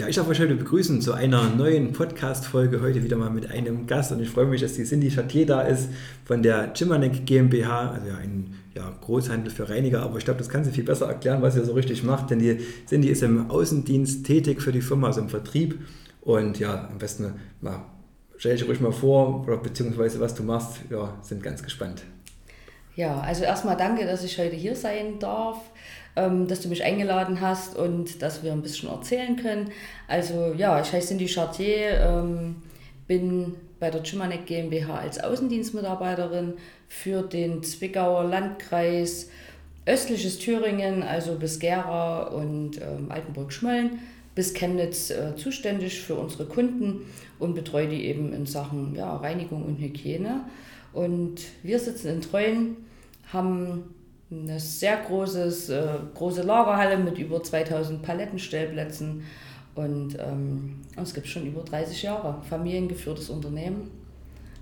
Ja, ich darf euch heute begrüßen zu einer neuen Podcast-Folge. Heute wieder mal mit einem Gast und ich freue mich, dass die Cindy Chatier da ist von der Chimanek GmbH, also ein ja, Großhandel für Reiniger. Aber ich glaube, das kann sie viel besser erklären, was ihr so richtig macht, denn die Cindy ist im Außendienst tätig für die Firma, also im Vertrieb. Und ja, am besten mal, stell dich ruhig mal vor, beziehungsweise was du machst. Ja, sind ganz gespannt. Ja, also erstmal danke, dass ich heute hier sein darf. Ähm, dass du mich eingeladen hast und dass wir ein bisschen erzählen können. Also ja, ich heiße Cindy Chartier, ähm, bin bei der Chimanek GmbH als Außendienstmitarbeiterin für den Zwickauer Landkreis östliches Thüringen, also bis Gera und ähm, Altenburg-Schmölln bis Chemnitz äh, zuständig für unsere Kunden und betreue die eben in Sachen ja, Reinigung und Hygiene. Und wir sitzen in Treuen, haben eine sehr großes, äh, große Lagerhalle mit über 2000 Palettenstellplätzen und ähm, uns gibt es schon über 30 Jahre. Familiengeführtes Unternehmen.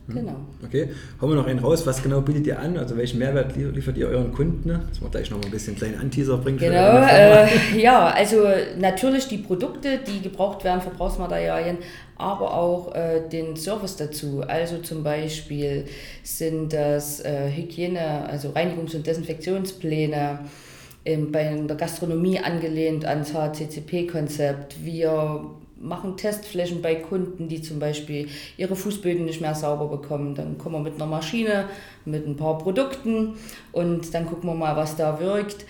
Genau. Okay, hauen wir noch einen raus. Was genau bietet ihr an? Also welchen Mehrwert liefert ihr euren Kunden? Dass wir gleich noch mal ein bisschen kleinen Anteaser bringen. Genau, äh, ja, also natürlich die Produkte, die gebraucht werden, Verbrauchsmaterialien, aber auch äh, den Service dazu. Also zum Beispiel sind das äh, Hygiene, also Reinigungs- und Desinfektionspläne, ähm, bei der Gastronomie angelehnt ans HCCP-Konzept. Wir machen Testflächen bei Kunden, die zum Beispiel ihre Fußböden nicht mehr sauber bekommen. Dann kommen wir mit einer Maschine, mit ein paar Produkten und dann gucken wir mal, was da wirkt.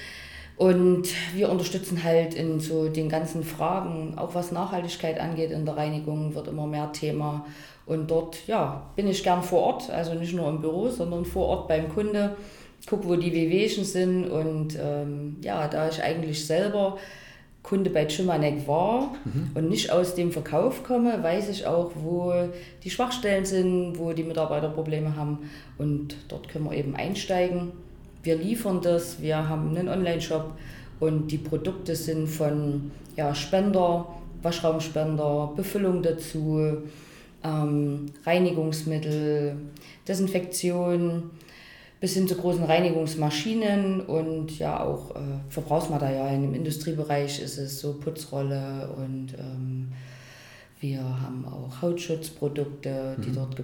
Und wir unterstützen halt in so den ganzen Fragen, auch was Nachhaltigkeit angeht in der Reinigung, wird immer mehr Thema. Und dort ja, bin ich gern vor Ort, also nicht nur im Büro, sondern vor Ort beim Kunde, gucke, wo die Wehwehchen sind. Und ähm, ja, da ich eigentlich selber Kunde bei Chimanek war mhm. und nicht aus dem Verkauf komme, weiß ich auch, wo die Schwachstellen sind, wo die Mitarbeiter Probleme haben und dort können wir eben einsteigen. Wir liefern das, wir haben einen Online-Shop und die Produkte sind von ja, Spender, Waschraumspender, Befüllung dazu, ähm, Reinigungsmittel, Desinfektion, bis hin zu großen Reinigungsmaschinen und ja auch äh, Verbrauchsmaterialien. Im Industriebereich ist es so Putzrolle und ähm, wir haben auch Hautschutzprodukte, die mhm. dort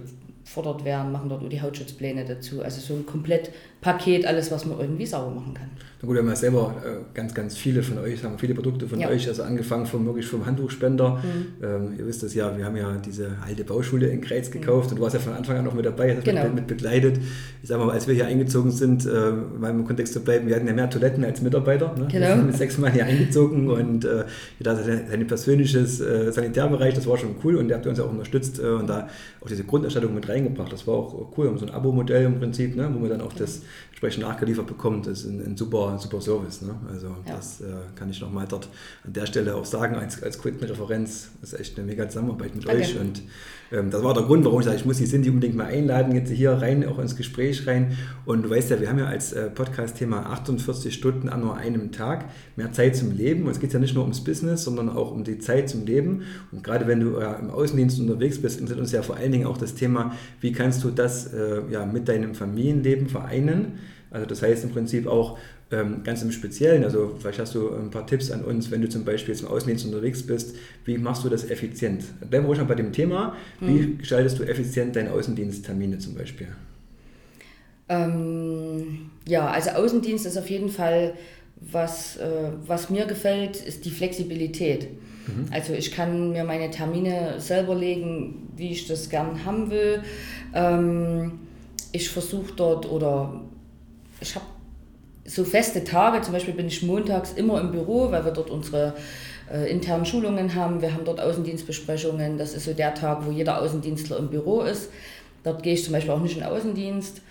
gefordert werden, machen dort nur die Hautschutzpläne dazu. Also so ein Komplettpaket, alles, was man irgendwie sauber machen kann. Na gut, wir haben ja selber äh, ganz, ganz viele von euch, haben viele Produkte von ja. euch, also angefangen vom wirklich vom Handtuchspender. Mhm. Ähm, ihr wisst das ja, wir haben ja diese alte Bauschule in Kreiz gekauft mhm. und du warst ja von Anfang an noch mit dabei, hast genau. mit begleitet. Ich sag mal, als wir hier eingezogen sind, äh, mal im Kontext zu bleiben, wir hatten ja mehr Toiletten als Mitarbeiter. Ne? Genau. Wir sind mit sechs Mal hier eingezogen und äh, da sein persönliches äh, Sanitärbereich, das war schon cool und ihr habt uns auch unterstützt äh, und da auch diese Grunderstattung mit reingebracht. Das war auch cool, um so ein Abo-Modell im Prinzip, ne? wo man dann auch das entsprechend nachgeliefert bekommt. Das ist ein, ein super, super Service. Ne? Also ja. das äh, kann ich nochmal dort an der Stelle auch sagen, als, als Kundenreferenz. Das ist echt eine mega Zusammenarbeit mit okay. euch. Und ähm, das war der Grund, warum ich sage, ich muss die Cindy unbedingt mal einladen, jetzt hier rein, auch ins Gespräch rein. Und du weißt ja, wir haben ja als äh, Podcast-Thema 48 Stunden an nur einem Tag, mehr Zeit zum Leben. Und es geht ja nicht nur ums Business, sondern auch um die Zeit zum Leben. Und gerade wenn du äh, im Außendienst unterwegs bist, interessiert uns ja vor allen Dingen auch das Thema, wie kannst du das äh, ja, mit deinem Familienleben vereinen also das heißt im Prinzip auch ähm, ganz im Speziellen, also vielleicht hast du ein paar Tipps an uns, wenn du zum Beispiel im Außendienst unterwegs bist, wie machst du das effizient? Bleiben wir ruhig mal bei dem Thema, wie mhm. gestaltest du effizient deine Außendiensttermine zum Beispiel? Ähm, ja, also Außendienst ist auf jeden Fall, was, äh, was mir gefällt, ist die Flexibilität. Mhm. Also ich kann mir meine Termine selber legen, wie ich das gern haben will. Ähm, ich versuche dort oder ich habe so feste Tage, zum Beispiel bin ich montags immer im Büro, weil wir dort unsere äh, internen Schulungen haben. Wir haben dort Außendienstbesprechungen. Das ist so der Tag, wo jeder Außendienstler im Büro ist. Dort gehe ich zum Beispiel auch nicht in Außendienst.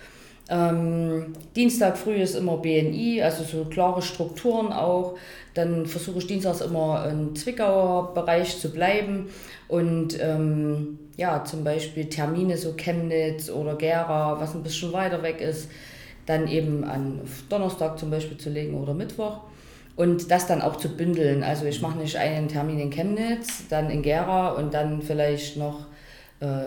Ähm, Dienstag früh ist immer BNI, also so klare Strukturen auch. Dann versuche ich dienstags immer im Zwickauer Bereich zu bleiben und ähm, ja, zum Beispiel Termine so Chemnitz oder Gera, was ein bisschen weiter weg ist, dann eben an Donnerstag zum Beispiel zu legen oder Mittwoch und das dann auch zu bündeln. Also ich mache nicht einen Termin in Chemnitz, dann in Gera und dann vielleicht noch äh,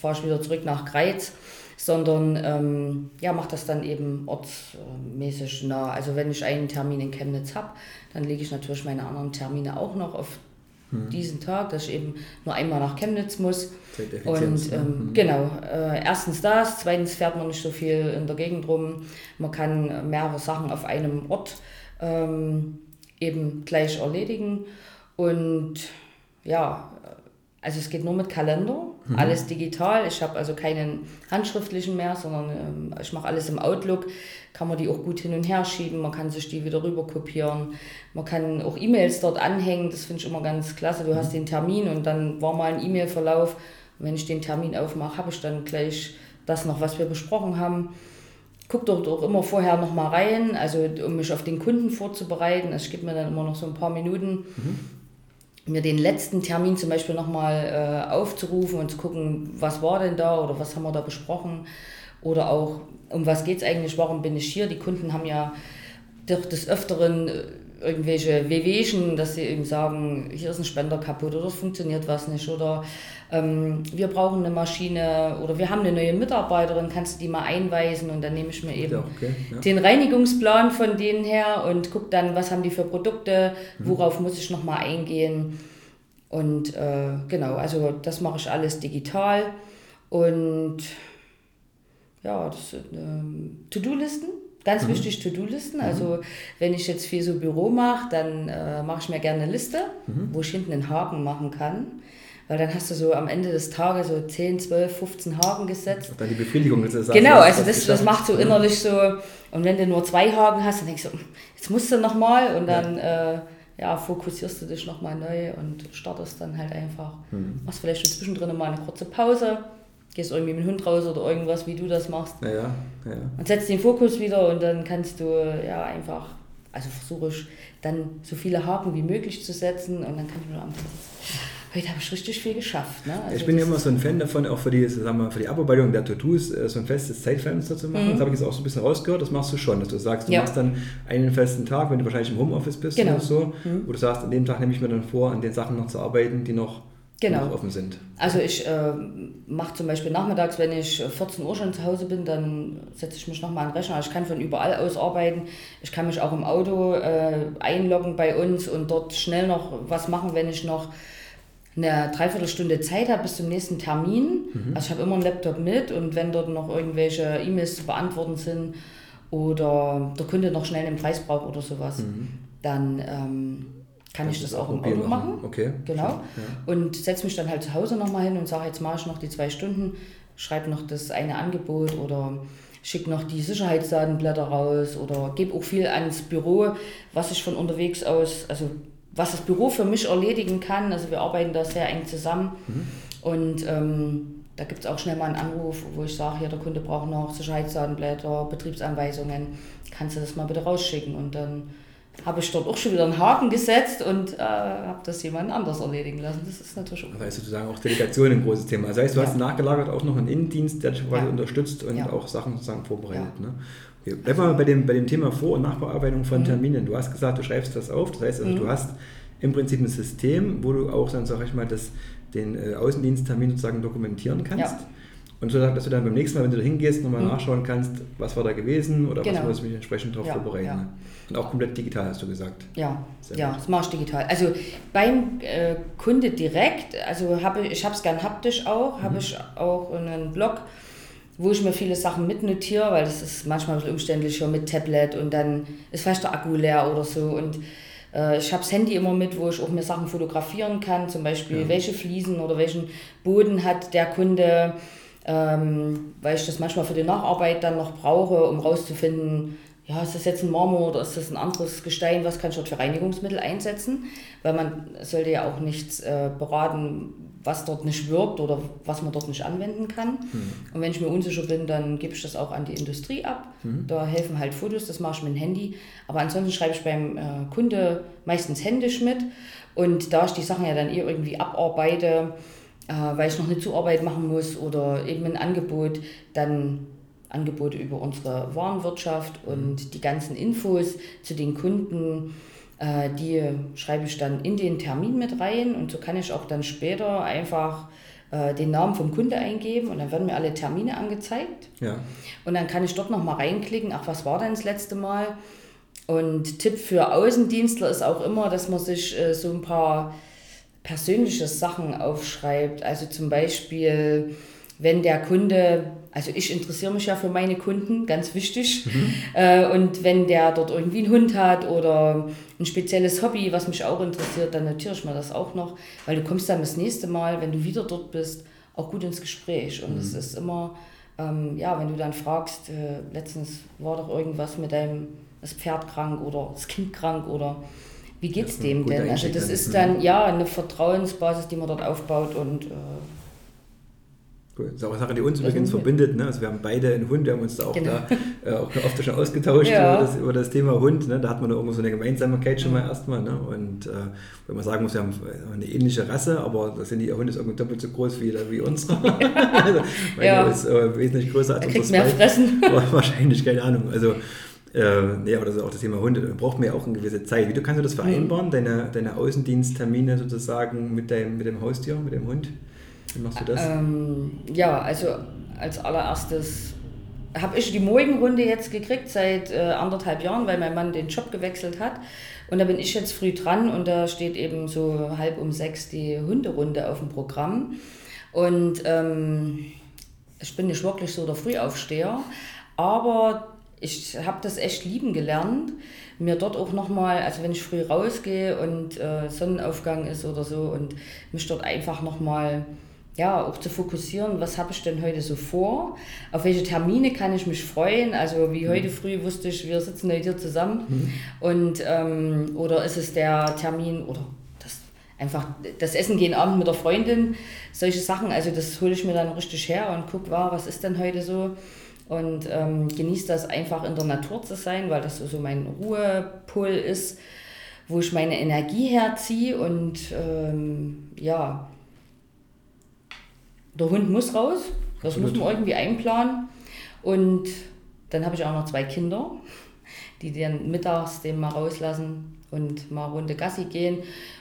fahre ich wieder zurück nach Greiz, sondern ähm, ja, mache das dann eben ortsmäßig nah. Also wenn ich einen Termin in Chemnitz habe, dann lege ich natürlich meine anderen Termine auch noch auf hm. diesen Tag, dass ich eben nur einmal nach Chemnitz muss. Und ähm, mhm. genau, äh, erstens das, zweitens fährt man nicht so viel in der Gegend rum. Man kann mehrere Sachen auf einem Ort ähm, eben gleich erledigen. Und ja, also es geht nur mit Kalender, mhm. alles digital. Ich habe also keinen handschriftlichen mehr, sondern ähm, ich mache alles im Outlook. Kann man die auch gut hin und her schieben, man kann sich die wieder rüber kopieren. Man kann auch E-Mails dort anhängen, das finde ich immer ganz klasse. Du mhm. hast den Termin und dann war mal ein E-Mail-Verlauf. Und wenn ich den Termin aufmache, habe ich dann gleich das noch, was wir besprochen haben gucke dort auch immer vorher noch mal rein, also um mich auf den Kunden vorzubereiten. Also ich gebe mir dann immer noch so ein paar Minuten, mhm. Mir den letzten Termin zum Beispiel noch mal äh, aufzurufen und zu gucken, was war denn da oder was haben wir da besprochen oder auch, um was geht es eigentlich, warum bin ich hier. Die Kunden haben ja doch des Öfteren äh, irgendwelche Wehwehchen, dass sie eben sagen, hier ist ein Spender kaputt oder es funktioniert was nicht oder ähm, wir brauchen eine Maschine oder wir haben eine neue Mitarbeiterin, kannst du die mal einweisen und dann nehme ich mir eben ja, okay, ja. den Reinigungsplan von denen her und gucke dann, was haben die für Produkte, mhm. worauf muss ich nochmal eingehen und äh, genau, also das mache ich alles digital und ja, das äh, To-Do-Listen Ganz mhm. wichtig To-Do-Listen. Mhm. Also wenn ich jetzt viel so Büro mache, dann äh, mache ich mir gerne eine Liste, mhm. wo ich hinten einen Haken machen kann. Weil dann hast du so am Ende des Tages so 10, 12, 15 Haken gesetzt. Und dann die Befriedigung. Das ist genau, also das, das macht so innerlich so. Und wenn du nur zwei Haken hast, dann denkst du, jetzt musst du nochmal und dann ja. Äh, ja, fokussierst du dich nochmal neu und startest dann halt einfach. Mhm. Machst vielleicht schon zwischendrin mal eine kurze Pause gehst irgendwie mit dem Hund raus oder irgendwas, wie du das machst. Ja, ja. Und setzt den Fokus wieder und dann kannst du ja einfach, also versuche ich dann so viele Haken wie möglich zu setzen und dann kann ich nur am Heute habe ich richtig viel geschafft. Ne? Also ich bin ja immer so ein Fan davon, auch für die, sagen wir, für die Abarbeitung der Tattoos äh, so ein festes Zeitfenster zu machen. Mhm. Das habe ich jetzt auch so ein bisschen rausgehört. Das machst du schon, dass du sagst, du ja. machst dann einen festen Tag, wenn du wahrscheinlich im Homeoffice bist genau. oder so, mhm. wo du sagst, an dem Tag nehme ich mir dann vor, an den Sachen noch zu arbeiten, die noch genau. offen sind. Also ich äh, mache zum Beispiel nachmittags, wenn ich 14 Uhr schon zu Hause bin, dann setze ich mich nochmal an den Rechner. Ich kann von überall aus arbeiten. Ich kann mich auch im Auto äh, einloggen bei uns und dort schnell noch was machen, wenn ich noch eine Dreiviertelstunde Zeit habe bis zum nächsten Termin. Mhm. Also ich habe immer einen Laptop mit und wenn dort noch irgendwelche E-Mails zu beantworten sind oder der Kunde noch schnell einen Preis braucht oder sowas, mhm. dann ähm, kann ich das auch im Auto machen. machen. Okay. Genau. Ja. Und setze mich dann halt zu Hause nochmal hin und sage, jetzt mache ich noch die zwei Stunden, schreibe noch das eine Angebot oder schicke noch die Sicherheitsdatenblätter raus oder gebe auch viel ans Büro, was ich von unterwegs aus, also was das Büro für mich erledigen kann. Also wir arbeiten da sehr eng zusammen mhm. und ähm, da gibt es auch schnell mal einen Anruf, wo ich sage, ja, der Kunde braucht noch Sicherheitsdatenblätter, Betriebsanweisungen, kannst du das mal bitte rausschicken und dann habe ich dort auch schon wieder einen Haken gesetzt und äh, habe das jemand anders erledigen lassen. Das ist natürlich auch. Also ist sozusagen auch Delegation ein großes Thema. Das heißt, du ja. hast nachgelagert auch noch einen Innendienst, der dich quasi ja. unterstützt und ja. auch Sachen sozusagen vorbereitet. Ne? Okay. Bleiben wir mal bei dem, bei dem Thema Vor- und Nachbearbeitung von mhm. Terminen. Du hast gesagt, du schreibst das auf. Das heißt, also, mhm. du hast im Prinzip ein System, wo du auch dann, sag ich mal, das, den äh, Außendiensttermin sozusagen dokumentieren kannst. Und so, dass du dann beim nächsten Mal, wenn du da hingehst, nochmal mhm. nachschauen kannst, was war da gewesen oder genau. was muss ich mich entsprechend darauf vorbereiten. Ne? Und auch komplett digital, hast du gesagt. Ja, ja das mache ich digital. Also beim äh, Kunde direkt, also habe ich habe es gern haptisch auch, mhm. habe ich auch einen Blog, wo ich mir viele Sachen mitnotiere, weil das ist manchmal ein bisschen umständlicher mit Tablet und dann ist vielleicht der Akku leer oder so und äh, ich habe das Handy immer mit, wo ich auch mir Sachen fotografieren kann, zum Beispiel ja. welche Fliesen oder welchen Boden hat der Kunde, ähm, weil ich das manchmal für die Nacharbeit dann noch brauche, um rauszufinden, ja, ist das jetzt ein Marmor oder ist das ein anderes Gestein, was kann ich dort für Reinigungsmittel einsetzen? Weil man sollte ja auch nichts äh, beraten, was dort nicht wirkt oder was man dort nicht anwenden kann. Mhm. Und wenn ich mir unsicher bin, dann gebe ich das auch an die Industrie ab. Mhm. Da helfen halt Fotos, das mache ich mit dem Handy. Aber ansonsten schreibe ich beim äh, Kunde meistens händisch mit. Und da ich die Sachen ja dann eher irgendwie abarbeite, weil ich noch eine Zuarbeit machen muss oder eben ein Angebot, dann Angebote über unsere Warenwirtschaft und die ganzen Infos zu den Kunden, äh, die schreibe ich dann in den Termin mit rein und so kann ich auch dann später einfach äh, den Namen vom Kunde eingeben und dann werden mir alle Termine angezeigt. Ja. Und dann kann ich dort nochmal reinklicken, ach, was war denn das letzte Mal? Und Tipp für Außendienstler ist auch immer, dass man sich äh, so ein paar persönliche Sachen aufschreibt. Also zum Beispiel, wenn der Kunde, also ich interessiere mich ja für meine Kunden, ganz wichtig. Mhm. Äh, und wenn der dort irgendwie einen Hund hat oder ein spezielles Hobby, was mich auch interessiert, dann notiere ich mir das auch noch, weil du kommst dann das nächste Mal, wenn du wieder dort bist, auch gut ins Gespräch. Und es mhm. ist immer, ähm, ja, wenn du dann fragst, äh, letztens war doch irgendwas mit deinem das Pferd krank oder das Kind krank oder wie geht es dem denn? Also das ist dann ja eine Vertrauensbasis, die man dort aufbaut und äh, Cool. Das ist auch eine Sache, die uns übrigens verbindet. Ne? Also wir haben beide einen Hund, wir haben uns da auch, genau. da, äh, auch oft schon ausgetauscht ja. über, das, über, das, Thema Hund. Ne? Da hat man da irgendwo so eine Gemeinsamkeit schon mal erstmal. Ne? Und äh, wenn man sagen muss, wir haben eine ähnliche Rasse, aber da sind die Hunde irgendwie doppelt so groß wie, wie unsere. also, meine ja. ist äh, wesentlich größer als unser mehr fressen. Wahrscheinlich, keine Ahnung. Also äh, aber das ist auch das Thema Hunde. Da braucht man ja auch eine gewisse Zeit. Wie du kannst du das vereinbaren, mhm. deine, deine Außendiensttermine sozusagen mit, deinem, mit dem Haustier, mit dem Hund? Wie machst du das? Ähm, ja, also als allererstes habe ich die Morgenrunde jetzt gekriegt seit äh, anderthalb Jahren, weil mein Mann den Job gewechselt hat. Und da bin ich jetzt früh dran und da steht eben so halb um sechs die Hunderunde auf dem Programm. Und ähm, ich bin nicht wirklich so der Frühaufsteher, aber ich habe das echt lieben gelernt. Mir dort auch nochmal, also wenn ich früh rausgehe und äh, Sonnenaufgang ist oder so und mich dort einfach nochmal, ja, auch zu fokussieren, was habe ich denn heute so vor, auf welche Termine kann ich mich freuen, also wie mhm. heute früh wusste ich, wir sitzen heute hier zusammen mhm. und ähm, oder ist es der Termin oder das einfach das Essen gehen Abend mit der Freundin, solche Sachen, also das hole ich mir dann richtig her und gucke, wow, was ist denn heute so, und ähm, genieße das einfach in der Natur zu sein, weil das so mein Ruhepol ist, wo ich meine Energie herziehe. Und ähm, ja, der Hund muss raus, das Absolut. muss man irgendwie einplanen. Und dann habe ich auch noch zwei Kinder, die dann mittags den mal rauslassen und mal Runde Gassi gehen.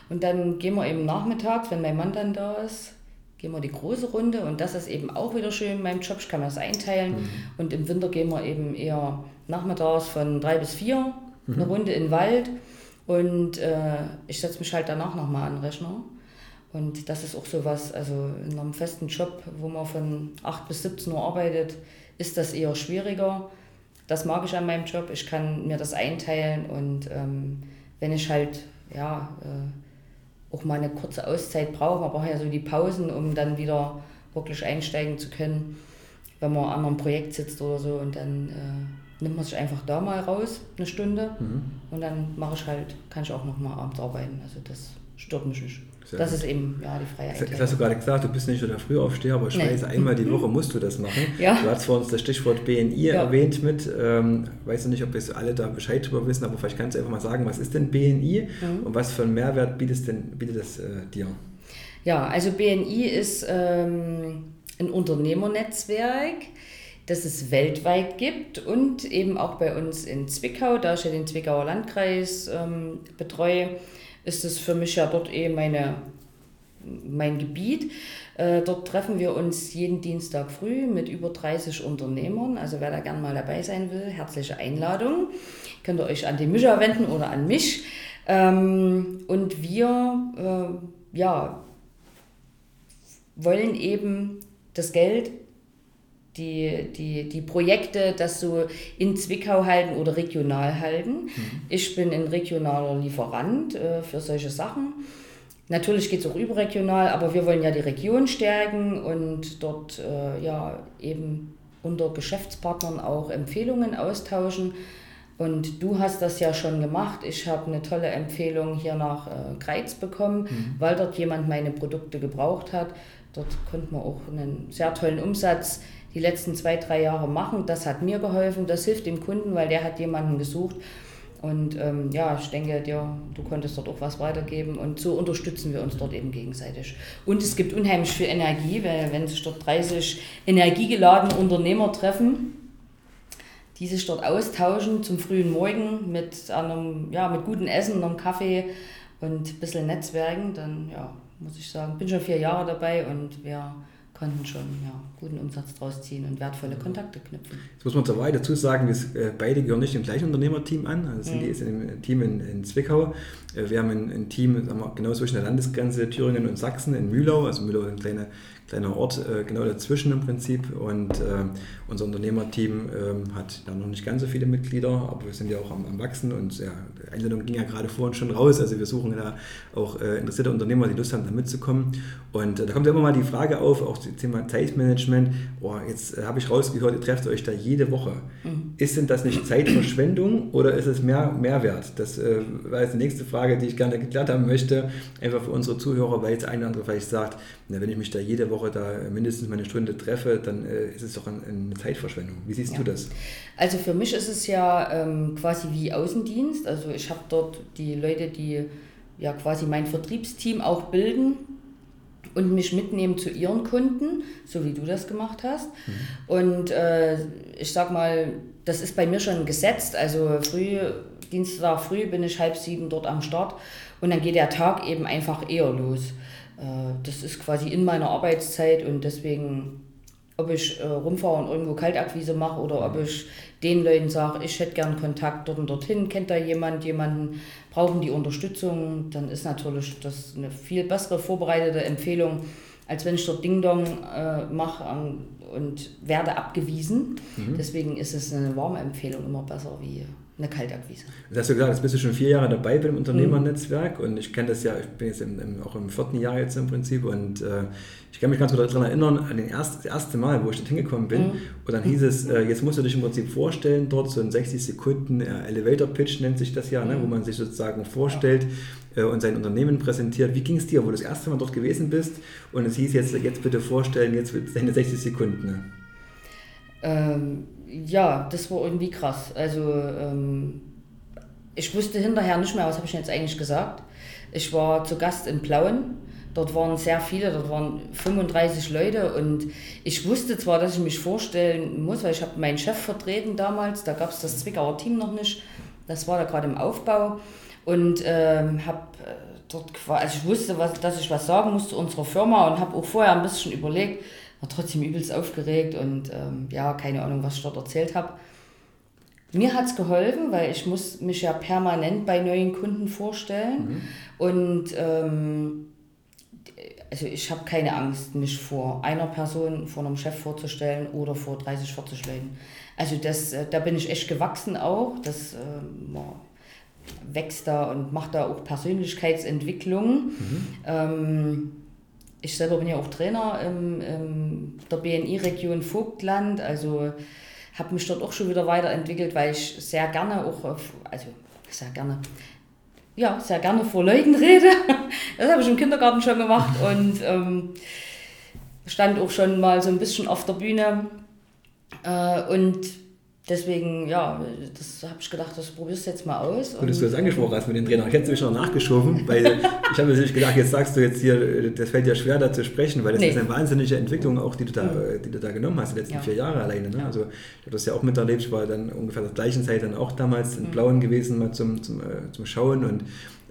Und dann gehen wir eben nachmittags, wenn mein Mann dann da ist, gehen wir die große Runde und das ist eben auch wieder schön in meinem Job. Ich kann mir das einteilen mhm. und im Winter gehen wir eben eher nachmittags von drei bis vier mhm. eine Runde in den Wald und äh, ich setze mich halt danach nochmal an den Rechner. Und das ist auch so was, also in einem festen Job, wo man von 8 bis 17 Uhr arbeitet, ist das eher schwieriger. Das mag ich an meinem Job. Ich kann mir das einteilen und ähm, wenn ich halt, ja, äh, auch mal eine kurze Auszeit braucht. Man braucht ja so die Pausen, um dann wieder wirklich einsteigen zu können, wenn man an einem Projekt sitzt oder so. Und dann äh, nimmt man sich einfach da mal raus, eine Stunde. Mhm. Und dann mache ich halt, kann ich auch noch mal abends arbeiten. Also das stört mich nicht. Sehr das gut. ist eben ja, die Freiheit. Das hast du gerade gesagt, du bist nicht so der Frühaufsteher, aber ich nee. weiß, einmal die Woche musst du das machen. Ja. Du hast vor uns das Stichwort BNI ja. erwähnt mit. Ähm, weiß nicht, ob wir alle da Bescheid drüber wissen, aber vielleicht kannst du einfach mal sagen, was ist denn BNI mhm. und was für einen Mehrwert bietet, denn, bietet das äh, dir? Ja, also BNI ist ähm, ein Unternehmernetzwerk das es weltweit gibt und eben auch bei uns in Zwickau, da ich ja den Zwickauer Landkreis ähm, betreue, ist es für mich ja dort eh meine, mein Gebiet. Äh, dort treffen wir uns jeden Dienstag früh mit über 30 Unternehmern. Also wer da gerne mal dabei sein will, herzliche Einladung. Könnt ihr euch an die Mischa wenden oder an mich. Ähm, und wir äh, ja, wollen eben das Geld die, die, die Projekte das so in Zwickau halten oder regional halten. Mhm. Ich bin ein regionaler Lieferant äh, für solche Sachen. Natürlich geht es auch überregional, aber wir wollen ja die Region stärken und dort äh, ja eben unter Geschäftspartnern auch Empfehlungen austauschen. Und du hast das ja schon gemacht. Ich habe eine tolle Empfehlung hier nach äh, Greiz bekommen, mhm. weil dort jemand meine Produkte gebraucht hat. Dort konnte man auch einen sehr tollen Umsatz die letzten zwei, drei Jahre machen. Das hat mir geholfen, das hilft dem Kunden, weil der hat jemanden gesucht. Und ähm, ja, ich denke, dir, du konntest dort auch was weitergeben und so unterstützen wir uns dort eben gegenseitig. Und es gibt unheimlich viel Energie, weil wenn sich dort 30 energiegeladene Unternehmer treffen, die sich dort austauschen zum frühen Morgen mit einem, ja, mit gutem Essen, einem Kaffee und ein bisschen Netzwerken, dann ja, muss ich sagen, bin schon vier Jahre dabei und wir konnten schon ja, guten Umsatz draus ziehen und wertvolle Kontakte knüpfen. Jetzt muss man dabei dazu sagen, wir äh, beide gehören nicht dem gleichen Unternehmerteam an. Also sind mhm. die ist im Team in, in Zwickau. Äh, wir haben ein, ein Team wir, genau zwischen der Landesgrenze Thüringen und Sachsen in Mühlau. Also Mühlau ist eine kleine kleiner Ort äh, genau dazwischen im Prinzip. Und unser Unternehmerteam äh, hat da noch nicht ganz so viele Mitglieder, aber wir sind ja auch am, am Wachsen und ja, die Einladung ging ja gerade vorhin schon raus. Also wir suchen da auch äh, interessierte Unternehmer, die Lust haben, da mitzukommen. Und äh, da kommt ja immer mal die Frage auf, auch das Thema Zeitmanagement. Oh, jetzt äh, habe ich rausgehört, ihr trefft euch da jede Woche. Mhm. Ist denn das nicht Zeitverschwendung oder ist es mehr Mehrwert? Das war jetzt die nächste Frage, die ich gerne geklärt haben möchte, einfach für unsere Zuhörer, weil jetzt ein oder andere vielleicht sagt, na, wenn ich mich da jede Woche da mindestens meine Stunde treffe, dann äh, ist es doch ein, eine Zeitverschwendung. Wie siehst ja. du das? Also für mich ist es ja ähm, quasi wie Außendienst. Also ich habe dort die Leute, die ja quasi mein Vertriebsteam auch bilden und mich mitnehmen zu ihren Kunden, so wie du das gemacht hast. Mhm. Und äh, ich sag mal, das ist bei mir schon gesetzt. Also früh, Dienstag früh bin ich halb sieben dort am Start und dann geht der Tag eben einfach eher los. Äh, das ist quasi in meiner Arbeitszeit und deswegen, ob ich äh, rumfahre und irgendwo Kaltakquise mache oder ob ich den Leuten sage, ich hätte gern Kontakt dort und dorthin, kennt da jemand, jemanden, brauchen die Unterstützung, dann ist natürlich das eine viel bessere vorbereitete Empfehlung, als wenn ich dort Ding Dong äh, mache und werde abgewiesen. Mhm. Deswegen ist es eine warme Empfehlung immer besser wie eine Kaltakquise. Das hast du gesagt, jetzt bist du schon vier Jahre dabei beim Unternehmernetzwerk und ich kenne das ja, ich bin jetzt im, im, auch im vierten Jahr jetzt im Prinzip und äh, ich kann mich ganz gut daran erinnern, an den erst, das erste Mal, wo ich dort hingekommen bin mhm. und dann hieß es, äh, jetzt musst du dich im Prinzip vorstellen, dort so ein 60 Sekunden äh, Elevator Pitch nennt sich das ja, ne, wo man sich sozusagen vorstellt. Äh, und sein Unternehmen präsentiert. Wie ging es dir, wo du das erste Mal dort gewesen bist und es hieß jetzt, jetzt bitte vorstellen, jetzt deine 60 Sekunden? Ne? Ähm ja, das war irgendwie krass. Also ähm, ich wusste hinterher nicht mehr, was habe ich jetzt eigentlich gesagt. Ich war zu Gast in Plauen. Dort waren sehr viele, dort waren 35 Leute und ich wusste zwar, dass ich mich vorstellen muss, weil ich habe meinen Chef vertreten damals, da gab es das Zwickauer Team noch nicht, das war da gerade im Aufbau und ähm, habe äh, dort, also ich wusste, was, dass ich was sagen musste unserer Firma und habe auch vorher ein bisschen überlegt, war trotzdem übelst aufgeregt und ähm, ja, keine Ahnung, was ich dort erzählt habe. Mir hat es geholfen, weil ich muss mich ja permanent bei neuen Kunden vorstellen. Mhm. Und ähm, also ich habe keine Angst, mich vor einer Person, vor einem Chef vorzustellen oder vor 30, 40 Leuten. Also das, äh, da bin ich echt gewachsen auch. Das äh, wächst da und macht da auch Persönlichkeitsentwicklung. Mhm. Ähm, ich selber bin ja auch Trainer im, im der BNI-Region Vogtland, also habe mich dort auch schon wieder weiterentwickelt, weil ich sehr gerne auch, also sehr gerne, ja, sehr gerne vor Leuten rede. Das habe ich im Kindergarten schon gemacht und ähm, stand auch schon mal so ein bisschen auf der Bühne. Äh, und Deswegen, ja, das habe ich gedacht, das probierst du jetzt mal aus. Gut, dass du das angesprochen hast mit den Trainern. Ich hätte mich noch nachgeschoben, weil ich habe natürlich gedacht, jetzt sagst du jetzt hier, das fällt dir schwer da zu sprechen, weil das nee. ist eine wahnsinnige Entwicklung auch, die du da, mhm. die du da genommen hast, die letzten ja. vier Jahre alleine. Ne? Ja. Also ich habe das ja auch miterlebt, ich war dann ungefähr zur gleichen Zeit dann auch damals in mhm. Blauen gewesen, mal zum, zum, äh, zum Schauen und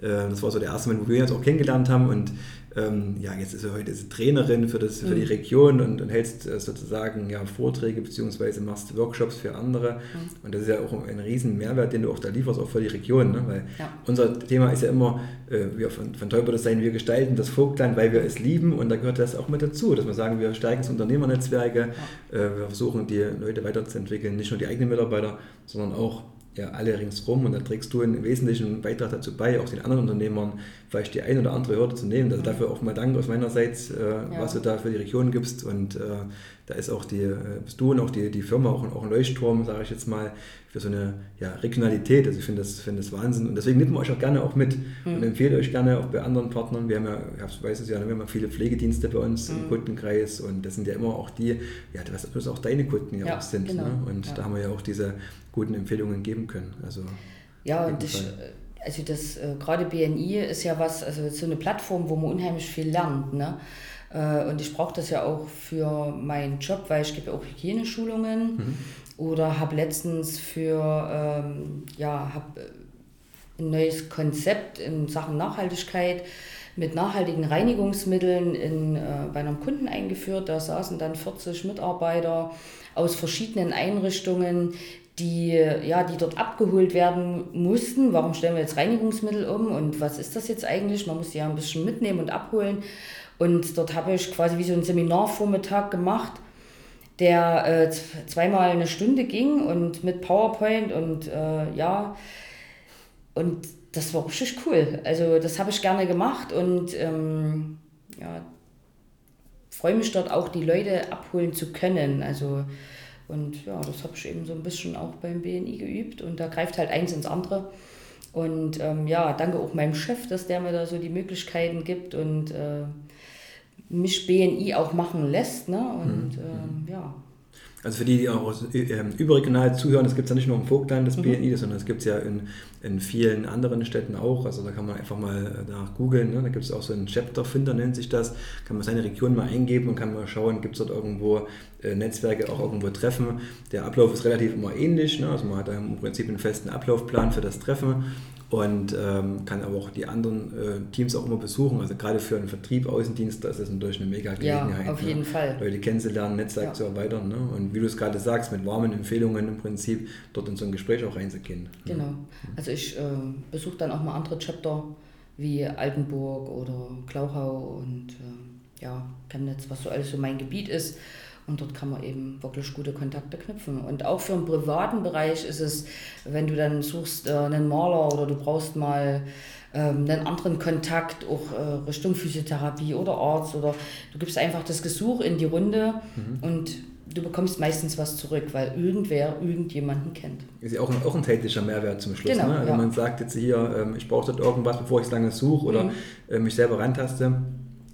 äh, das war so der erste Moment, wo wir uns auch kennengelernt haben und ähm, ja, jetzt ist er heute ist Trainerin für, das, für die mhm. Region und, und hältst äh, sozusagen ja, Vorträge bzw. machst Workshops für andere. Mhm. Und das ist ja auch ein riesen Mehrwert, den du auch da lieferst, auch für die Region. Ne? Weil ja. unser Thema ist ja immer, äh, wir von, von Teuber das sein, wir gestalten das Vogtland, weil wir es lieben und da gehört das auch mit dazu, dass wir sagen, wir stärken das Unternehmernetzwerke, ja. äh, wir versuchen die Leute weiterzuentwickeln, nicht nur die eigenen Mitarbeiter, sondern auch ja, alle ringsrum und da trägst du einen wesentlichen Beitrag dazu bei, auch den anderen Unternehmern vielleicht die ein oder andere Hürde zu nehmen. Also dafür auch mal Dank aus meinerseits, äh, ja. was du da für die Region gibst und äh, da ist auch die, bist du und auch die, die Firma auch, auch ein Leuchtturm, sage ich jetzt mal, für so eine ja, Regionalität. Also ich finde das, find das Wahnsinn. Und deswegen nimmt man euch auch gerne auch mit mhm. und empfehle euch gerne auch bei anderen Partnern. Wir haben ja, ich weiß es ja, wir haben ja viele Pflegedienste bei uns mhm. im Kundenkreis und das sind ja immer auch die, ja, was auch deine Kunden ja, ja auch sind. Genau. Ne? Und da haben wir ja auch diese guten Empfehlungen geben können. Also, ja, und das, also das äh, gerade BNI ist ja was, also so eine Plattform, wo man unheimlich viel lernt. Ne? Äh, und ich brauche das ja auch für meinen Job, weil ich gebe auch Hygieneschulungen mhm. oder habe letztens für, ähm, ja, habe ein neues Konzept in Sachen Nachhaltigkeit mit nachhaltigen Reinigungsmitteln in, äh, bei einem Kunden eingeführt. Da saßen dann 40 Mitarbeiter aus verschiedenen Einrichtungen, die, ja, die dort abgeholt werden mussten. Warum stellen wir jetzt Reinigungsmittel um und was ist das jetzt eigentlich? Man muss die ja ein bisschen mitnehmen und abholen. Und dort habe ich quasi wie so einen Seminarvormittag gemacht, der äh, zweimal eine Stunde ging und mit PowerPoint und äh, ja, und das war richtig cool. Also das habe ich gerne gemacht und ähm, ja, freue mich dort auch, die Leute abholen zu können. Also und ja, das habe ich eben so ein bisschen auch beim BNI geübt und da greift halt eins ins andere. Und ähm, ja, danke auch meinem Chef, dass der mir da so die Möglichkeiten gibt und äh, mich BNI auch machen lässt. Ne? Und mhm. ähm, ja. Also für die, die auch ähm, überregional zuhören, das gibt es ja nicht nur im Vogtland, das mhm. BNI, sondern das gibt es ja in, in vielen anderen Städten auch. Also da kann man einfach mal äh, nach googeln. Ne? Da gibt es auch so einen Chapter-Finder, nennt sich das. Kann man seine Region mal eingeben und kann mal schauen, gibt es dort irgendwo äh, Netzwerke auch irgendwo treffen. Der Ablauf ist relativ immer ähnlich. Ne? Also man hat da im Prinzip einen festen Ablaufplan für das Treffen und ähm, kann aber auch die anderen äh, Teams auch immer besuchen. Also gerade für einen Vertrieb, Außendienst, das ist natürlich eine mega Gelegenheit. Ja, auf jeden ne? Fall. Leute kennenzulernen, Netzwerk ja. zu erweitern. Ne? Und wie du es gerade sagst, mit warmen Empfehlungen im Prinzip dort in so ein Gespräch auch reinzugehen. Ne? Genau. Ne? Also ich äh, besuche dann auch mal andere Chapter wie Altenburg oder Klauchau und äh, ja, Chemnitz, was so alles so mein Gebiet ist. Und dort kann man eben wirklich gute Kontakte knüpfen. Und auch für den privaten Bereich ist es, wenn du dann suchst äh, einen Maler oder du brauchst mal ähm, einen anderen Kontakt, auch äh, Richtung Physiotherapie oder Arzt oder du gibst einfach das Gesuch in die Runde mhm. und du bekommst meistens was zurück, weil irgendwer irgendjemanden kennt. Ist ja auch ein, auch ein täglicher Mehrwert zum Schluss. Genau, ne? Wenn ja. man sagt jetzt hier, ähm, ich brauche dort irgendwas, bevor ich es lange suche oder mhm. äh, mich selber rantaste,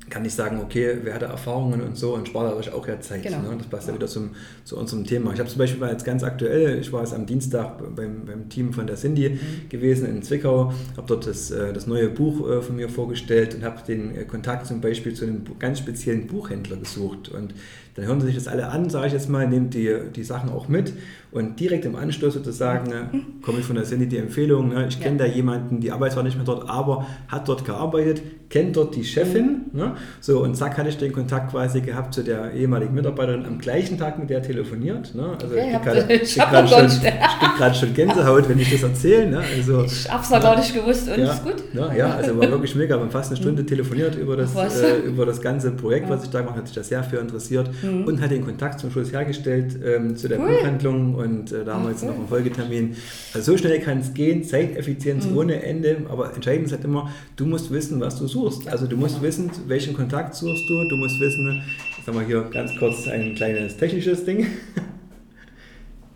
kann ich sagen, okay, wer hatte Erfahrungen und so und spart euch auch ja Zeit. Genau. Ne? Das passt ja, ja wieder zum, zu unserem Thema. Ich habe zum Beispiel mal jetzt ganz aktuell, ich war jetzt am Dienstag beim, beim Team von der Cindy mhm. gewesen in Zwickau, habe dort das, äh, das neue Buch äh, von mir vorgestellt und habe den äh, Kontakt zum Beispiel zu einem ganz speziellen Buchhändler gesucht. Und dann hören sie sich das alle an, sage ich jetzt mal, nehmen die, die Sachen auch mit und direkt im Anschluss sozusagen mhm. komme ich von der Cindy die Empfehlung, ne, ich kenne ja. da jemanden, die arbeitet zwar nicht mehr dort, aber hat dort gearbeitet, kennt dort die Chefin. Mhm. Ne, so und zack hatte ich den Kontakt quasi gehabt zu der ehemaligen Mitarbeiterin, am gleichen Tag mit der telefoniert. Ne, also okay, ich habe gerade schon, schon Gänsehaut, wenn ich das erzähle. Ne, also, ich habe es noch gar nicht gewusst und ja, ist gut. Ne, ja, also war wirklich mega, wir haben fast eine Stunde mhm. telefoniert über das, äh, über das ganze Projekt, was ich da gemacht habe, hat sich da sehr für interessiert mhm. Und hat den Kontakt zum Schluss hergestellt ähm, zu der cool. Buchhandlung und äh, da haben wir jetzt noch einen Folgetermin. Also so schnell kann es gehen, Zeiteffizienz mhm. ohne Ende, aber entscheidend ist halt immer, du musst wissen, was du suchst. Also du musst wissen, welchen Kontakt suchst du, du musst wissen, jetzt haben wir hier ganz kurz ein kleines technisches Ding.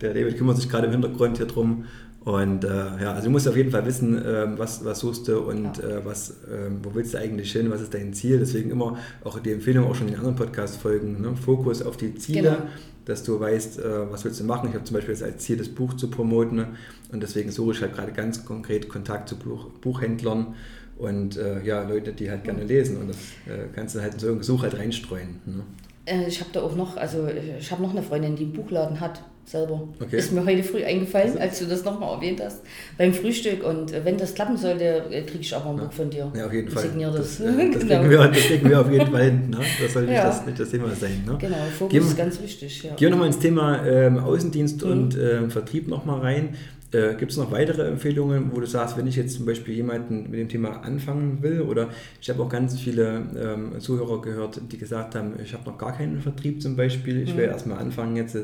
Der David kümmert sich gerade im Hintergrund hier drum. Und äh, ja, also du musst auf jeden Fall wissen, äh, was, was suchst du und ja. äh, was, ähm, wo willst du eigentlich hin, was ist dein Ziel. Deswegen immer auch die Empfehlung auch schon in den anderen Podcast-Folgen, ne? Fokus auf die Ziele. Genau dass du weißt, äh, was willst du machen. Ich habe zum Beispiel jetzt als Ziel, das Buch zu promoten ne? und deswegen suche ich halt gerade ganz konkret Kontakt zu Buch, Buchhändlern und äh, ja, Leute, die halt gerne lesen und das äh, kannst du halt in so einen Gesuch halt reinstreuen. Ne? Äh, ich habe da auch noch, also ich habe noch eine Freundin, die einen Buchladen hat selber. Okay. Ist mir heute früh eingefallen, als du das nochmal erwähnt hast, beim Frühstück. Und äh, wenn das klappen sollte, äh, kriege ich aber ein Buch von dir. Ja, auf jeden Fall. Signier das. Das, äh, das, genau. kriegen wir, das kriegen wir auf jeden Fall hin. Ne? Das soll nicht, ja. das, nicht das Thema sein. Ne? Genau, Fokus gehen, ist ganz wichtig. Ja. Gehen wir nochmal ins Thema ähm, Außendienst mhm. und ähm, Vertrieb nochmal rein. Äh, Gibt es noch weitere Empfehlungen, wo du sagst, wenn ich jetzt zum Beispiel jemanden mit dem Thema anfangen will oder ich habe auch ganz viele ähm, Zuhörer gehört, die gesagt haben, ich habe noch gar keinen Vertrieb zum Beispiel, ich will mhm. erstmal anfangen jetzt, äh,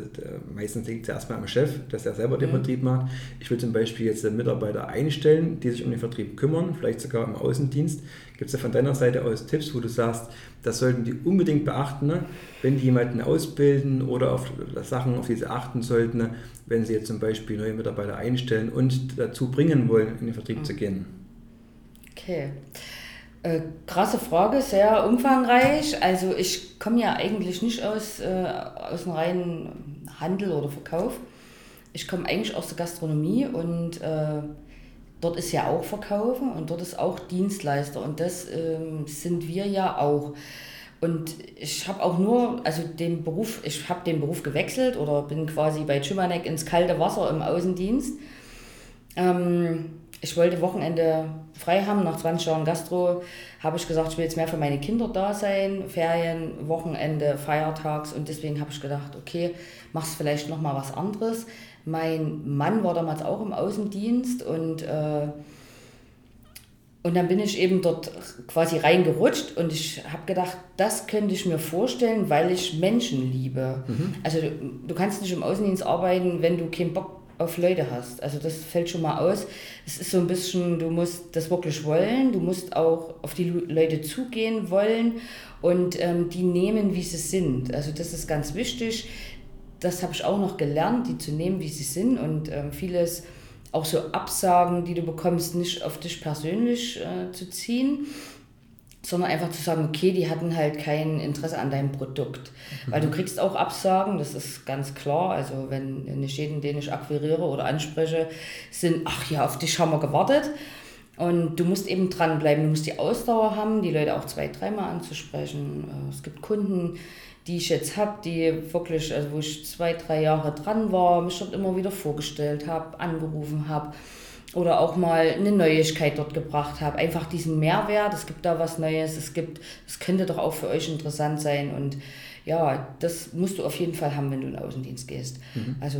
meistens liegt es erstmal am Chef, dass er selber den mhm. Vertrieb macht. Ich will zum Beispiel jetzt Mitarbeiter einstellen, die sich um den Vertrieb kümmern, vielleicht sogar im Außendienst. Gibt es da von deiner Seite aus Tipps, wo du sagst, das sollten die unbedingt beachten, ne? wenn die jemanden ausbilden oder auf Sachen, auf die sie achten sollten, wenn sie jetzt zum Beispiel neue Mitarbeiter einstellen und dazu bringen wollen, in den Vertrieb mhm. zu gehen? Okay. Äh, krasse Frage, sehr umfangreich. Also ich komme ja eigentlich nicht aus, äh, aus dem reinen Handel oder Verkauf. Ich komme eigentlich aus der Gastronomie und äh, dort ist ja auch Verkaufen und dort ist auch Dienstleister und das ähm, sind wir ja auch. Und ich habe auch nur, also den Beruf, ich habe den Beruf gewechselt oder bin quasi bei Chimanek ins kalte Wasser im Außendienst. Ähm, ich wollte Wochenende frei haben, nach 20 Jahren Gastro habe ich gesagt, ich will jetzt mehr für meine Kinder da sein, Ferien, Wochenende, Feiertags und deswegen habe ich gedacht, okay, machst vielleicht nochmal was anderes. Mein Mann war damals auch im Außendienst und äh, und dann bin ich eben dort quasi reingerutscht und ich habe gedacht, das könnte ich mir vorstellen, weil ich Menschen liebe. Mhm. Also du, du, kannst nicht im Außendienst arbeiten, wenn du keinen Bock auf Leute hast. Also das fällt schon mal aus. Es ist so ein bisschen, du musst das wirklich wollen, du musst auch auf die Leute zugehen wollen und ähm, die nehmen, wie sie sind. Also das ist ganz wichtig. Das habe ich auch noch gelernt, die zu nehmen, wie sie sind und ähm, vieles auch so Absagen, die du bekommst, nicht auf dich persönlich äh, zu ziehen, sondern einfach zu sagen, okay, die hatten halt kein Interesse an deinem Produkt. Mhm. Weil du kriegst auch Absagen, das ist ganz klar. Also wenn nicht jeden, den ich akquiriere oder anspreche, sind, ach ja, auf dich haben wir gewartet. Und du musst eben dranbleiben, du musst die Ausdauer haben, die Leute auch zwei, dreimal anzusprechen. Äh, es gibt Kunden, die ich jetzt habe, die wirklich, also wo ich zwei, drei Jahre dran war, mich dort immer wieder vorgestellt habe, angerufen habe oder auch mal eine Neuigkeit dort gebracht habe. Einfach diesen Mehrwert, es gibt da was Neues, es gibt, es könnte doch auch für euch interessant sein und ja, das musst du auf jeden Fall haben, wenn du in den Außendienst gehst. Mhm. Also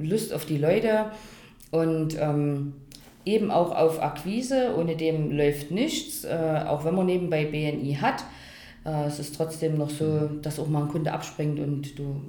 Lust auf die Leute und ähm, eben auch auf Akquise, ohne dem läuft nichts, äh, auch wenn man nebenbei BNI hat äh, es ist trotzdem noch so, dass auch mal ein Kunde abspringt und du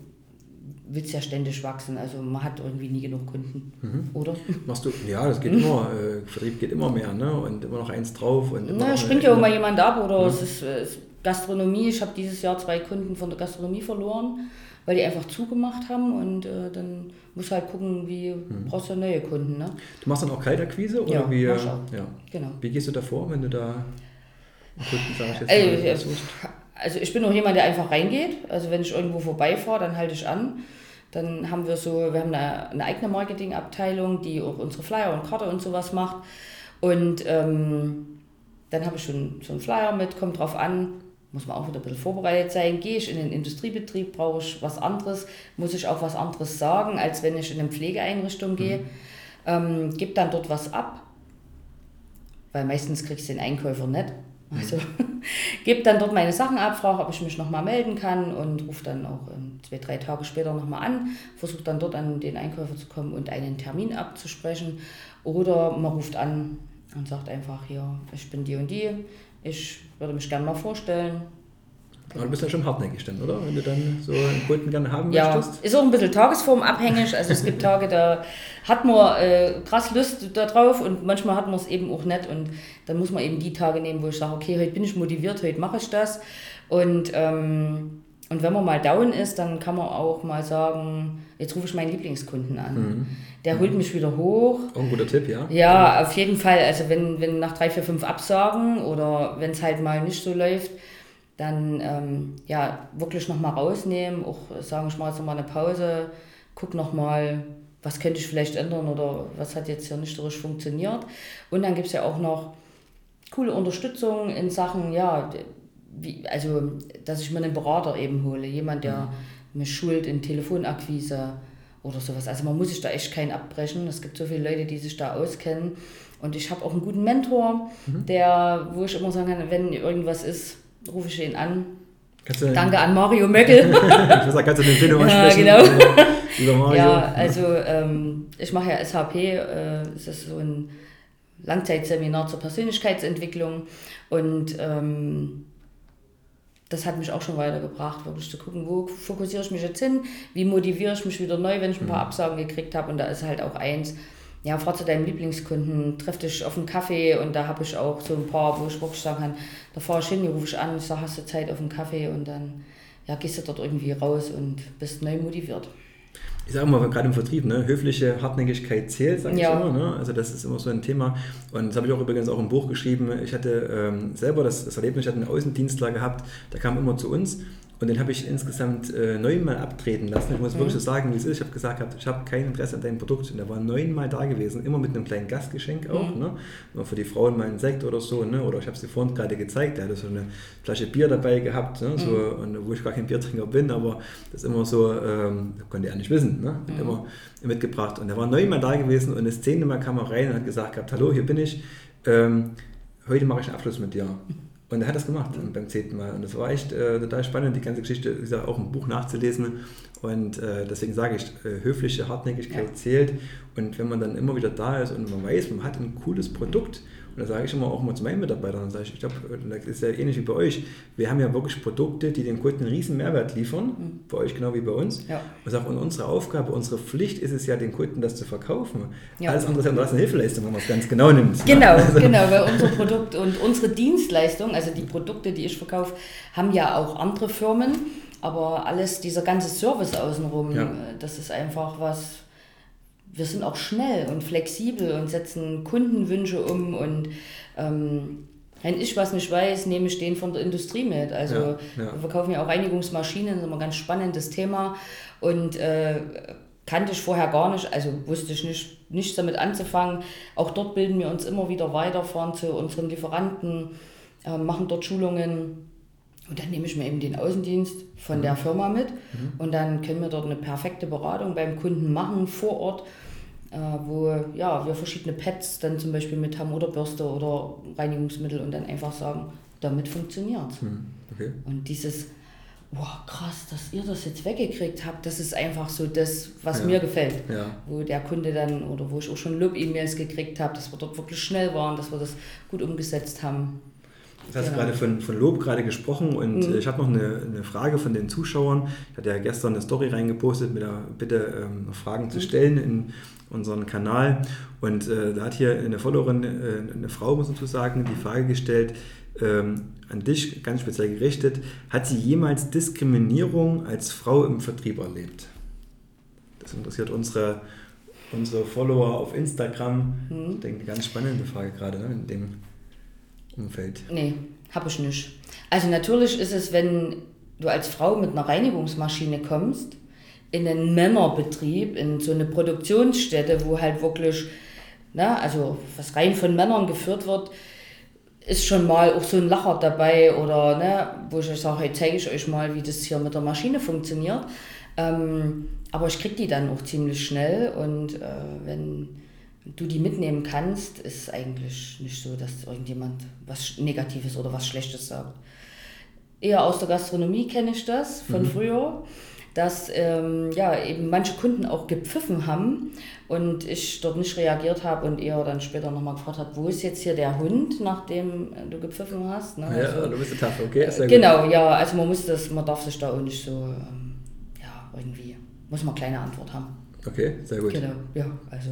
willst ja ständig wachsen. Also man hat irgendwie nie genug Kunden, mhm. oder? Machst du, ja, das geht immer, äh, Vertrieb geht immer mehr, ne? Und immer noch eins drauf. Und Na, springt ja auch mal jemand ab oder ja. es, ist, es ist Gastronomie. Ich habe dieses Jahr zwei Kunden von der Gastronomie verloren, weil die einfach zugemacht haben und äh, dann muss halt gucken, wie mhm. brauchst du neue Kunden. Ne? Du machst dann auch Kaltakquise oder ja, wie? Ja, genau. Wie gehst du da vor, wenn du da Jetzt also, also ich bin auch jemand, der einfach reingeht. Also wenn ich irgendwo vorbeifahre, dann halte ich an. Dann haben wir so, wir haben eine, eine eigene Marketingabteilung, die auch unsere Flyer und Karte und sowas macht. Und ähm, dann habe ich schon so einen Flyer mit, kommt drauf an, muss man auch wieder ein bisschen vorbereitet sein. Gehe ich in den Industriebetrieb, brauche ich was anderes, muss ich auch was anderes sagen, als wenn ich in eine Pflegeeinrichtung gehe. Mhm. Ähm, gebe dann dort was ab, weil meistens kriegst du den Einkäufer nicht. Also gebe dann dort meine Sachen ab, frage, ob ich mich nochmal melden kann und rufe dann auch ähm, zwei, drei Tage später nochmal an, versuche dann dort an den Einkäufer zu kommen und einen Termin abzusprechen. Oder man ruft an und sagt einfach, hier, ich bin die und die, ich würde mich gerne mal vorstellen, aber du bist ja schon hartnäckig dann, oder? Wenn du dann so einen Kunden gerne haben ja, möchtest. Ist auch ein bisschen tagesformabhängig. Also es gibt Tage, da hat man äh, krass Lust darauf und manchmal hat man es eben auch nicht. Und dann muss man eben die Tage nehmen, wo ich sage, okay, heute bin ich motiviert, heute mache ich das. Und, ähm, und wenn man mal down ist, dann kann man auch mal sagen, jetzt rufe ich meinen Lieblingskunden an. Mhm. Der holt mich wieder hoch. Auch ein guter Tipp, ja? Ja, auf jeden Fall. Also wenn, wenn nach drei, vier, fünf Absagen oder wenn es halt mal nicht so läuft, dann ähm, ja, wirklich nochmal rausnehmen, auch sagen, ich mache jetzt nochmal eine Pause, guck nochmal, was könnte ich vielleicht ändern oder was hat jetzt hier nicht so richtig funktioniert. Und dann gibt es ja auch noch coole Unterstützung in Sachen, ja, wie, also dass ich mir einen Berater eben hole, jemand, der mhm. mich schult in Telefonakquise oder sowas. Also man muss sich da echt keinen abbrechen. Es gibt so viele Leute, die sich da auskennen. Und ich habe auch einen guten Mentor, mhm. der, wo ich immer sagen kann, wenn irgendwas ist, rufe ich ihn an. Danke an Mario Möckel. ich muss kannst du den Video mal sprechen? Ja, genau. Über Mario. Ja, also ähm, ich mache ja SHP, äh, das ist so ein Langzeitseminar zur Persönlichkeitsentwicklung und ähm, das hat mich auch schon weitergebracht, wirklich zu gucken, wo fokussiere ich mich jetzt hin, wie motiviere ich mich wieder neu, wenn ich ein paar mhm. Absagen gekriegt habe. Und da ist halt auch eins, ja, fahr zu deinem Lieblingskunden, triff dich auf einen Kaffee und da habe ich auch so ein paar, wo ich wirklich sagen kann, da fahre ich hin, rufe ich an, sag, hast du Zeit auf einen Kaffee und dann ja, gehst du dort irgendwie raus und bist neu motiviert ich sage mal, gerade im Vertrieb, ne, höfliche Hartnäckigkeit zählt, sage ja. ich immer. Ne? Also das ist immer so ein Thema. Und das habe ich auch übrigens auch im Buch geschrieben. Ich hatte ähm, selber das, das Erlebnis, ich hatte einen Außendienstler gehabt, der kam immer zu uns und den habe ich insgesamt äh, neunmal abtreten lassen. Ich muss mhm. wirklich so sagen, wie es ist. Ich habe gesagt, ich habe kein Interesse an deinem Produkt. Und der war neunmal da gewesen, immer mit einem kleinen Gastgeschenk auch. Mhm. Ne? Immer für die Frauen mal ein Sekt oder so. Ne? Oder ich habe es dir vorhin gerade gezeigt, der hatte so eine Flasche Bier dabei gehabt, ne? so, mhm. und, wo ich gar kein Biertrinker bin, aber das ist immer so, ähm, konnte er nicht wissen, ne? Mhm. immer mitgebracht. Und der war neunmal da gewesen und das zehnte Mal kam er rein und hat gesagt gehabt, hallo, hier bin ich. Ähm, heute mache ich einen Abschluss mit dir. Und er hat das gemacht beim zehnten Mal. Und das war echt äh, total spannend, die ganze Geschichte, wie gesagt, auch im Buch nachzulesen. Und äh, deswegen sage ich, äh, höfliche Hartnäckigkeit ja. zählt. Und wenn man dann immer wieder da ist und man weiß, man hat ein cooles Produkt, und da sage ich immer auch mal zu meinen Mitarbeitern, sage ich, ich glaube, das ist ja ähnlich wie bei euch. Wir haben ja wirklich Produkte, die dem Kunden einen riesen Mehrwert liefern, mhm. bei euch genau wie bei uns. Ja. Und, sage, und unsere Aufgabe, unsere Pflicht ist es ja, den Kunden das zu verkaufen. Ja. Alles andere ist ja eine Hilfeleistung, wenn man es ganz genau nimmt. Genau, ne? also. genau, weil unser Produkt und unsere Dienstleistung, also die Produkte, die ich verkaufe, haben ja auch andere Firmen, aber alles, dieser ganze Service außenrum, ja. das ist einfach was wir sind auch schnell und flexibel und setzen Kundenwünsche um und ähm, wenn ich was nicht weiß, nehme ich den von der Industrie mit. Also ja, ja. wir verkaufen ja auch Reinigungsmaschinen, das ist immer ein ganz spannendes Thema und äh, kannte ich vorher gar nicht, also wusste ich nicht, nichts damit anzufangen. Auch dort bilden wir uns immer wieder weiter, fahren zu unseren Lieferanten, äh, machen dort Schulungen. Und dann nehme ich mir eben den Außendienst von mhm. der Firma mit mhm. und dann können wir dort eine perfekte Beratung beim Kunden machen vor Ort äh, wo ja, wir verschiedene Pads dann zum Beispiel mit haben oder Bürste oder Reinigungsmittel und dann einfach sagen, damit funktioniert hm, okay. Und dieses, wow, krass, dass ihr das jetzt weggekriegt habt, das ist einfach so das, was ja. mir gefällt. Ja. Wo der Kunde dann, oder wo ich auch schon Lob-E-Mails gekriegt habe, dass wir dort wirklich schnell waren, dass wir das gut umgesetzt haben. Du hast genau. gerade von, von Lob gerade gesprochen und mhm. ich habe noch eine, eine Frage von den Zuschauern. Ich hatte ja gestern eine Story reingepostet mit der Bitte, ähm, Fragen mhm. zu stellen in unseren Kanal. Und äh, da hat hier eine Followerin, äh, eine Frau, muss man so sagen, die Frage gestellt, ähm, an dich ganz speziell gerichtet, hat sie jemals Diskriminierung als Frau im Vertrieb erlebt? Das interessiert unsere, unsere Follower auf Instagram. Mhm. Ich denke, eine ganz spannende Frage gerade ne, in dem Umfeld. Nee, habe ich nicht. Also natürlich ist es, wenn du als Frau mit einer Reinigungsmaschine kommst, in einen Männerbetrieb, in so eine Produktionsstätte, wo halt wirklich, ne, also was rein von Männern geführt wird, ist schon mal auch so ein Lacher dabei oder ne, wo ich euch sage, hey, zeige ich euch mal, wie das hier mit der Maschine funktioniert. Ähm, aber ich kriege die dann auch ziemlich schnell und äh, wenn du die mitnehmen kannst, ist eigentlich nicht so, dass irgendjemand was Negatives oder was Schlechtes sagt. Eher aus der Gastronomie kenne ich das von mhm. früher dass ähm, ja, eben manche Kunden auch gepfiffen haben und ich dort nicht reagiert habe und eher dann später nochmal gefragt habe, wo ist jetzt hier der Hund, nachdem du gepfiffen hast. Ne? Ja, also, du bist Tafel, okay. Sehr genau, gut. ja, also man muss das, man darf sich da auch nicht so, ähm, ja, irgendwie, muss man eine kleine Antwort haben. Okay, sehr gut. Genau, ja, also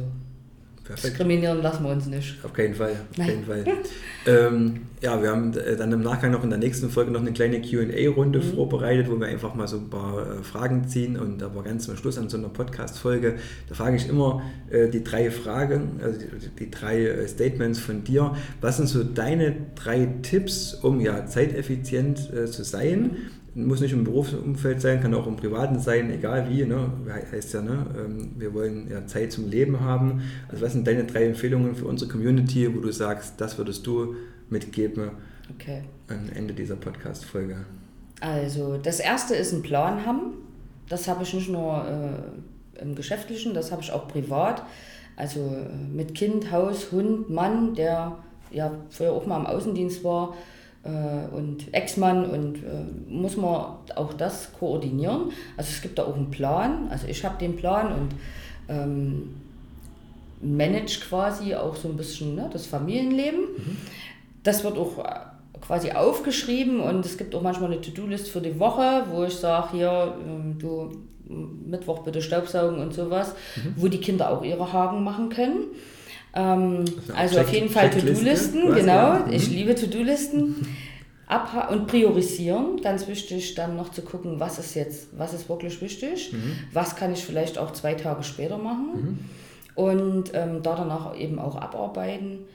Perfekt. Diskriminieren lassen wir uns nicht. Auf keinen Fall. Auf keinen Fall. ähm, ja, wir haben äh, dann im Nachgang noch in der nächsten Folge noch eine kleine QA-Runde mhm. vorbereitet, wo wir einfach mal so ein paar äh, Fragen ziehen und aber ganz zum Schluss an so einer Podcast-Folge, da frage ich immer äh, die drei Fragen, also die, die drei äh, Statements von dir. Was sind so deine drei Tipps, um ja zeiteffizient äh, zu sein? Muss nicht im Berufsumfeld sein, kann auch im Privaten sein, egal wie, ne? heißt ja, ne? Ähm, wir wollen ja Zeit zum Leben haben. Also was sind deine drei Empfehlungen für unsere Community, wo du sagst, das würdest du mitgeben okay. am Ende dieser Podcast-Folge? Also das erste ist ein Plan haben. Das habe ich nicht nur äh, im Geschäftlichen, das habe ich auch privat. Also äh, mit Kind, Haus, Hund, Mann, der ja früher auch mal im Außendienst war, und Ex-Mann und äh, muss man auch das koordinieren. Also es gibt da auch einen Plan, also ich habe den Plan und ähm, manage quasi auch so ein bisschen ne, das Familienleben. Mhm. Das wird auch äh, quasi aufgeschrieben und es gibt auch manchmal eine To-Do-List für die Woche, wo ich sage, hier, ähm, du Mittwoch bitte Staubsaugen und sowas, mhm. wo die Kinder auch ihre Haken machen können. Ähm, also Check, auf jeden Fall To-Do-Listen, genau. Ja. Ich mhm. liebe To-Do-Listen. und priorisieren, ganz wichtig, dann noch zu gucken, was ist jetzt, was ist wirklich wichtig, mhm. was kann ich vielleicht auch zwei Tage später machen mhm. und ähm, da danach eben auch abarbeiten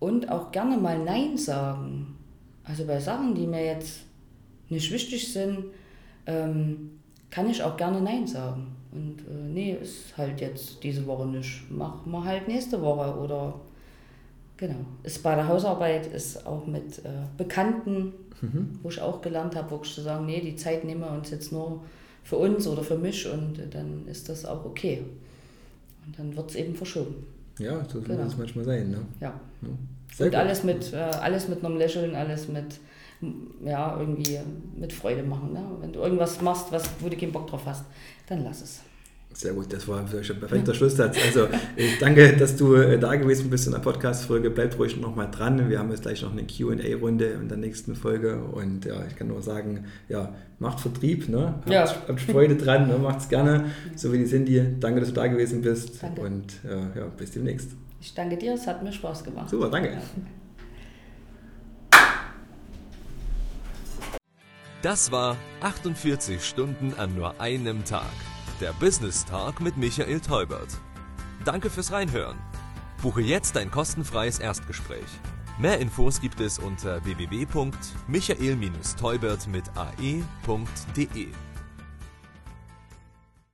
und auch gerne mal Nein sagen. Also bei Sachen, die mir jetzt nicht wichtig sind, ähm, kann ich auch gerne Nein sagen. Und äh, nee, ist halt jetzt diese Woche nicht. Mach mal halt nächste Woche oder genau. Ist bei der Hausarbeit, ist auch mit äh, Bekannten, mhm. wo ich auch gelernt habe, wirklich zu sagen, nee, die Zeit nehmen wir uns jetzt nur für uns oder für mich und äh, dann ist das auch okay. Und dann wird es eben verschoben. Ja, so genau. kann es manchmal sein. Ne? Ja. ja. und gut. alles mit, äh, alles mit einem Lächeln, alles mit ja, irgendwie mit Freude machen. Ne? Wenn du irgendwas machst, was, wo du keinen Bock drauf hast, dann lass es. Sehr gut, das war ein perfekter Schlusssatz. Also ich danke, dass du äh, da gewesen bist in der Podcast-Folge. Bleib ruhig noch mal dran. Wir haben jetzt gleich noch eine Q&A-Runde in der nächsten Folge. Und ja, ich kann nur sagen, ja, macht Vertrieb, ne? Habt, ja. habt Freude dran, ne? macht's gerne. So wie die Cindy. Danke, dass du da gewesen bist. Danke. Und äh, ja, bis demnächst. Ich danke dir, es hat mir Spaß gemacht. Super, danke. Ja. Das war 48 Stunden an nur einem Tag. Der Business Talk mit Michael Teubert. Danke fürs Reinhören. Buche jetzt ein kostenfreies Erstgespräch. Mehr Infos gibt es unter www.michael-teubert mit ae.de.